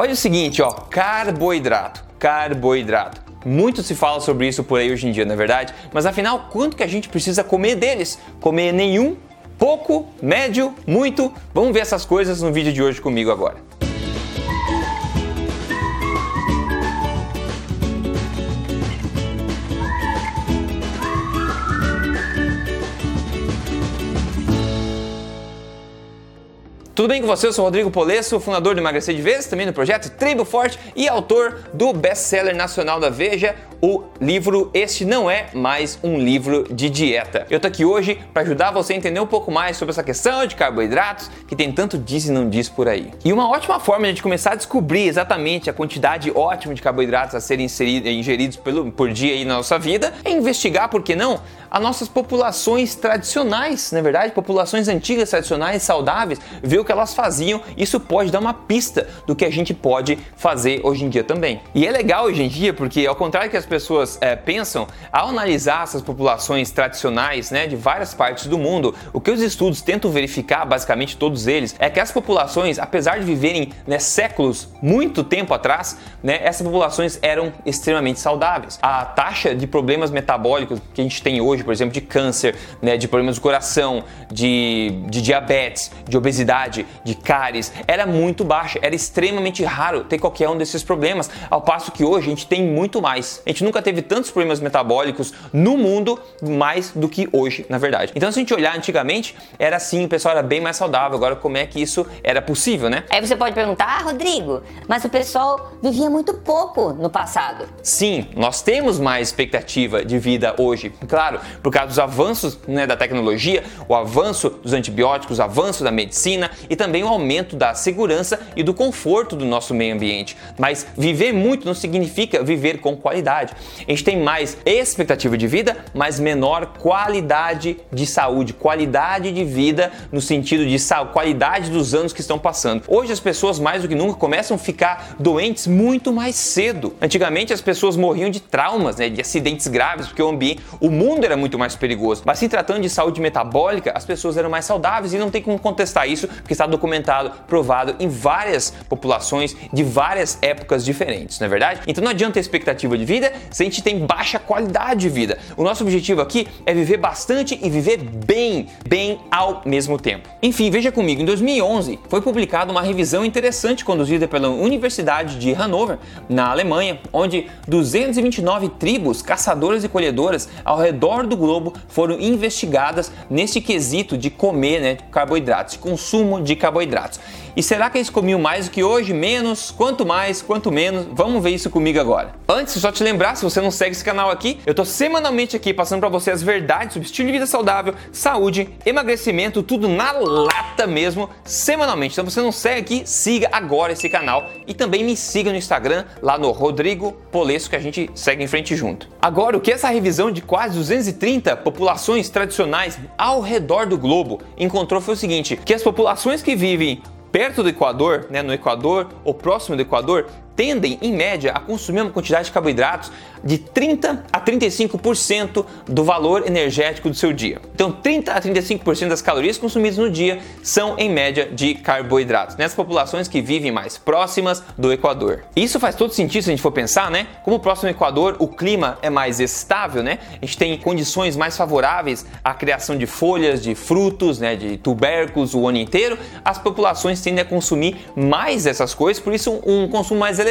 Olha o seguinte, ó, carboidrato, carboidrato. Muito se fala sobre isso por aí hoje em dia, não é verdade? Mas afinal, quanto que a gente precisa comer deles? Comer nenhum? Pouco? Médio? Muito? Vamos ver essas coisas no vídeo de hoje comigo agora. Tudo bem com você? Eu sou Rodrigo Polesso, fundador do Emagrecer de Vezes, também do projeto Tribo Forte e autor do best-seller nacional da Veja, o livro Este Não É Mais Um Livro de Dieta. Eu tô aqui hoje para ajudar você a entender um pouco mais sobre essa questão de carboidratos que tem tanto diz e não diz por aí. E uma ótima forma de a gente começar a descobrir exatamente a quantidade ótima de carboidratos a serem ingeridos pelo, por dia aí na nossa vida é investigar, por que não, as nossas populações tradicionais, na é verdade, populações antigas tradicionais saudáveis, ver o que elas faziam. Isso pode dar uma pista do que a gente pode fazer hoje em dia também. E é legal hoje em dia porque, ao contrário que as pessoas é, pensam, ao analisar essas populações tradicionais né, de várias partes do mundo, o que os estudos tentam verificar, basicamente todos eles, é que as populações, apesar de viverem né, séculos, muito tempo atrás, né, essas populações eram extremamente saudáveis. A taxa de problemas metabólicos que a gente tem hoje, por exemplo, de câncer, né, de problemas do coração, de, de diabetes, de obesidade, de cáries, era muito baixa, era extremamente raro ter qualquer um desses problemas, ao passo que hoje a gente tem muito mais. A gente nunca teve tantos problemas metabólicos no mundo mais do que hoje, na verdade. Então, se a gente olhar antigamente, era assim, o pessoal era bem mais saudável. Agora, como é que isso era possível, né? Aí você pode perguntar, ah, Rodrigo, mas o pessoal vivia muito pouco no passado. Sim, nós temos mais expectativa de vida hoje, claro, por causa dos avanços né, da tecnologia, o avanço dos antibióticos, o avanço da medicina e também o aumento da segurança e do conforto do nosso meio ambiente. Mas viver muito não significa viver com qualidade. A gente tem mais expectativa de vida, mas menor qualidade de saúde, qualidade de vida no sentido de qualidade dos anos que estão passando. Hoje as pessoas mais do que nunca começam a ficar doentes muito mais cedo. Antigamente as pessoas morriam de traumas, né, de acidentes graves, porque o ambiente, o mundo era muito mais perigoso. Mas se tratando de saúde metabólica, as pessoas eram mais saudáveis e não tem como contestar isso, porque está documentado, provado em várias populações de várias épocas diferentes, não é verdade? Então não adianta ter expectativa de vida se a gente tem baixa qualidade de vida. O nosso objetivo aqui é viver bastante e viver bem, bem ao mesmo tempo. Enfim, veja comigo, em 2011 foi publicada uma revisão interessante conduzida pela Universidade de Hannover, na Alemanha, onde 229 tribos caçadoras e colhedoras ao redor do globo foram investigadas nesse quesito de comer né, carboidratos, consumo de carboidratos. E será que eles comiam mais do que hoje? Menos? Quanto mais? Quanto menos? Vamos ver isso comigo agora. Antes, só te lembrar, se você não segue esse canal aqui, eu tô semanalmente aqui passando para você as verdades sobre estilo de vida saudável, saúde, emagrecimento, tudo na lata mesmo, semanalmente. Então, você não segue aqui, siga agora esse canal e também me siga no Instagram, lá no Rodrigo Polesso, que a gente segue em frente junto. Agora, o que essa revisão de quase 230 populações tradicionais ao redor do globo encontrou foi o seguinte: que as populações que vivem perto do Equador, né, no Equador ou próximo do Equador, tendem, em média, a consumir uma quantidade de carboidratos de 30 a 35% do valor energético do seu dia. Então, 30 a 35% das calorias consumidas no dia são, em média, de carboidratos, nessas populações que vivem mais próximas do Equador. Isso faz todo sentido se a gente for pensar, né? Como próximo ao Equador, o clima é mais estável, né? A gente tem condições mais favoráveis à criação de folhas, de frutos, né? De tubérculos o ano inteiro. As populações tendem a consumir mais essas coisas, por isso um consumo mais elevado,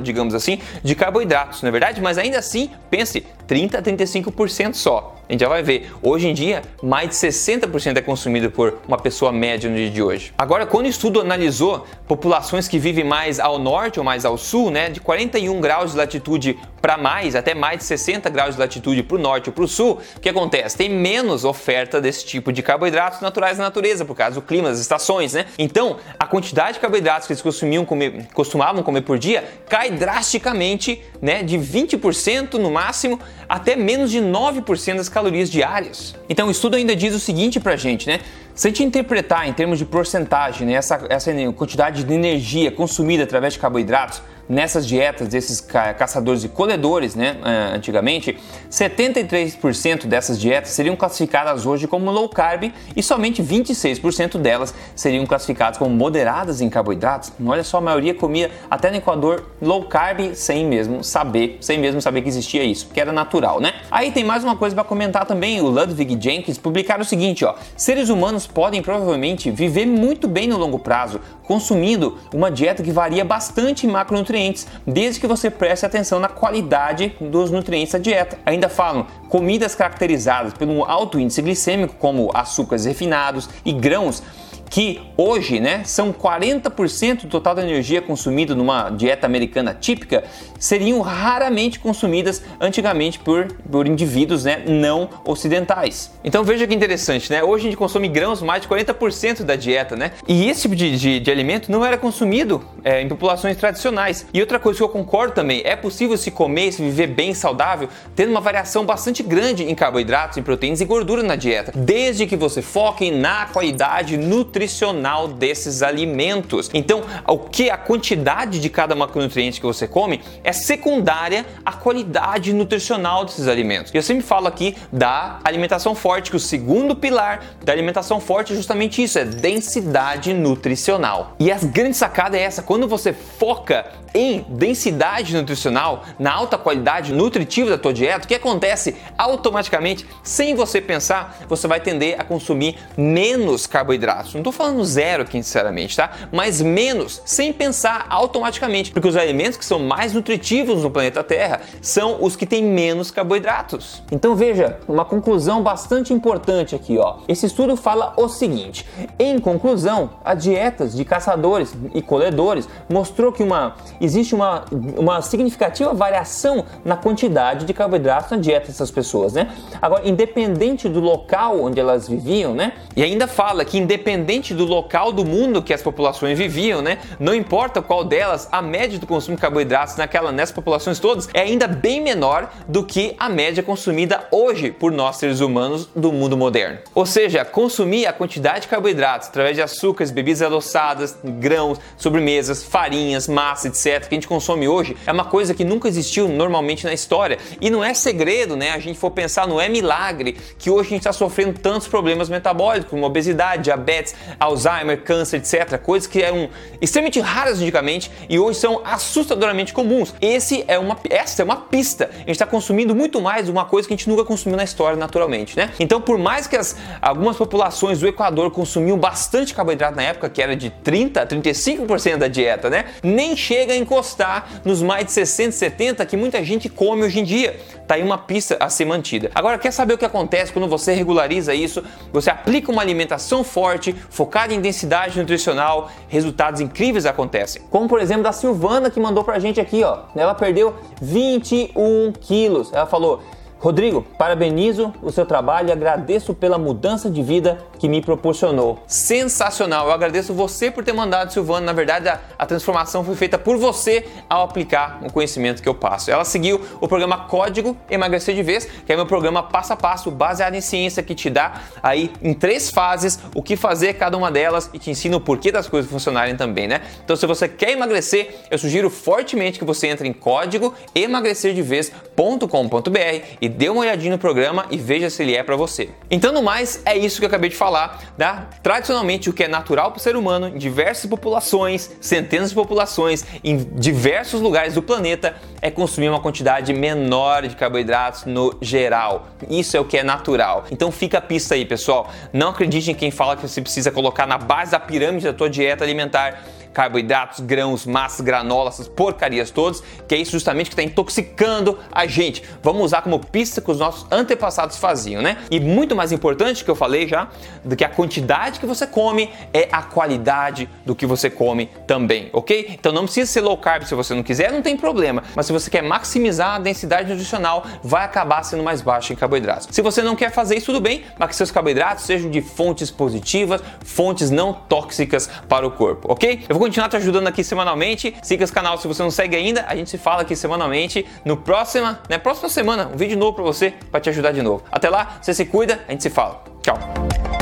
digamos assim, de carboidratos, não é verdade? Mas ainda assim, pense, 30 a 35% só. A gente já vai ver. Hoje em dia, mais de 60% é consumido por uma pessoa média no dia de hoje. Agora, quando o estudo analisou populações que vivem mais ao norte ou mais ao sul, né, de 41 graus de latitude para mais, até mais de 60 graus de latitude para o norte ou para o sul, o que acontece? Tem menos oferta desse tipo de carboidratos naturais na natureza, por causa do clima, das estações, né? Então, a quantidade de carboidratos que eles consumiam comer, costumavam comer por dia cai drasticamente, né, de 20% no máximo até menos de 9% das calorias diárias. Então o estudo ainda diz o seguinte pra gente, né? Se a gente interpretar em termos de porcentagem né, essa, essa quantidade de energia consumida através de carboidratos, nessas dietas desses ca caçadores e colhedores, né, uh, antigamente, 73% dessas dietas seriam classificadas hoje como low carb e somente 26% delas seriam classificadas como moderadas em carboidratos. Olha só, a maioria comia até no Equador low carb sem mesmo saber, sem mesmo saber que existia isso, que era natural, né? Aí tem mais uma coisa para comentar também, o Ludwig Jenkins publicaram o seguinte, ó: seres humanos podem provavelmente viver muito bem no longo prazo consumindo uma dieta que varia bastante em macronutrientes, desde que você preste atenção na qualidade dos nutrientes da dieta. Ainda falam comidas caracterizadas pelo alto índice glicêmico, como açúcares refinados e grãos que hoje né, são 40% do total da energia consumida numa dieta americana típica, seriam raramente consumidas antigamente por, por indivíduos né, não ocidentais. Então veja que interessante, né? Hoje a gente consome grãos mais de 40% da dieta, né? E esse tipo de, de, de alimento não era consumido é, em populações tradicionais. E outra coisa que eu concordo também, é possível se comer se viver bem saudável, tendo uma variação bastante grande em carboidratos, em proteínas e gordura na dieta, desde que você foque na qualidade nutricional nutricional desses alimentos. Então, o que a quantidade de cada macronutriente que você come é secundária à qualidade nutricional desses alimentos. Eu sempre falo aqui da alimentação forte, que o segundo pilar da alimentação forte é justamente isso, é densidade nutricional. E a grande sacada é essa, quando você foca em densidade nutricional, na alta qualidade nutritiva da tua dieta, o que acontece automaticamente, sem você pensar, você vai tender a consumir menos carboidratos. Estou falando zero aqui, sinceramente, tá? Mas menos, sem pensar automaticamente, porque os alimentos que são mais nutritivos no planeta Terra são os que têm menos carboidratos. Então veja, uma conclusão bastante importante aqui, ó. Esse estudo fala o seguinte: em conclusão, as dietas de caçadores e colhedores mostrou que uma existe uma, uma significativa variação na quantidade de carboidratos na dieta dessas pessoas, né? Agora, independente do local onde elas viviam, né? E ainda fala que independente do local do mundo que as populações viviam, né? Não importa qual delas, a média do consumo de carboidratos naquela, nessas populações todas é ainda bem menor do que a média consumida hoje por nós seres humanos do mundo moderno. Ou seja, consumir a quantidade de carboidratos através de açúcares, bebidas adoçadas, grãos, sobremesas, farinhas, massa, etc que a gente consome hoje é uma coisa que nunca existiu normalmente na história. E não é segredo, né? A gente for pensar, não é milagre que hoje a gente está sofrendo tantos problemas metabólicos, como obesidade, diabetes, Alzheimer, câncer, etc. Coisas que eram extremamente raras antigamente e hoje são assustadoramente comuns. Esse é uma, essa é uma pista. A gente está consumindo muito mais uma coisa que a gente nunca consumiu na história naturalmente, né? Então, por mais que as, algumas populações do Equador consumiam bastante carboidrato na época, que era de 30 a 35% da dieta, né? Nem chega encostar nos mais de 60, 70 que muita gente come hoje em dia. Tá aí uma pista a ser mantida. Agora, quer saber o que acontece quando você regulariza isso? Você aplica uma alimentação forte, focada em densidade nutricional, resultados incríveis acontecem. Como por exemplo da Silvana que mandou pra gente aqui, ó. Ela perdeu 21 quilos. Ela falou: Rodrigo, parabenizo o seu trabalho e agradeço pela mudança de vida que me proporcionou. Sensacional! Eu agradeço você por ter mandado, Silvana. Na verdade, a, a, transformação foi feita por você ao aplicar o conhecimento que eu passo. Ela seguiu o programa Código Emagrecer de Vez, que é meu programa passo a passo baseado em ciência que te dá aí em três fases o que fazer cada uma delas e te ensina o porquê das coisas funcionarem também, né? Então, se você quer emagrecer, eu sugiro fortemente que você entre em código emagrecerdevez.com.br e dê uma olhadinha no programa e veja se ele é para você. Então, no mais, é isso que eu acabei de falar, da tradicionalmente o que é natural para o ser humano em diversas populações, centenas de populações, em diversos lugares do planeta, é consumir uma quantidade menor de carboidratos no geral. Isso é o que é natural. Então fica a pista aí, pessoal. Não acredite em quem fala que você precisa colocar na base da pirâmide da tua dieta alimentar carboidratos, grãos, massas, granolas, essas porcarias todas, que é isso justamente que está intoxicando a gente. Vamos usar como pista que os nossos antepassados faziam, né? E muito mais importante que eu falei já, do que a quantidade que você come, é a qualidade do que você come também, ok? Então não precisa ser low carb se você não quiser, não tem problema. Mas se você quer maximizar a densidade nutricional, vai acabar sendo mais baixo em carboidratos. Se você não quer fazer isso, tudo bem, mas que seus carboidratos sejam de fontes positivas, fontes não tóxicas para o corpo, ok? Eu vou continuar te ajudando aqui semanalmente. Siga esse canal se você não segue ainda. A gente se fala aqui semanalmente. No próxima, né, próxima semana, um vídeo novo para você para te ajudar de novo. Até lá, você se cuida, a gente se fala. Tchau.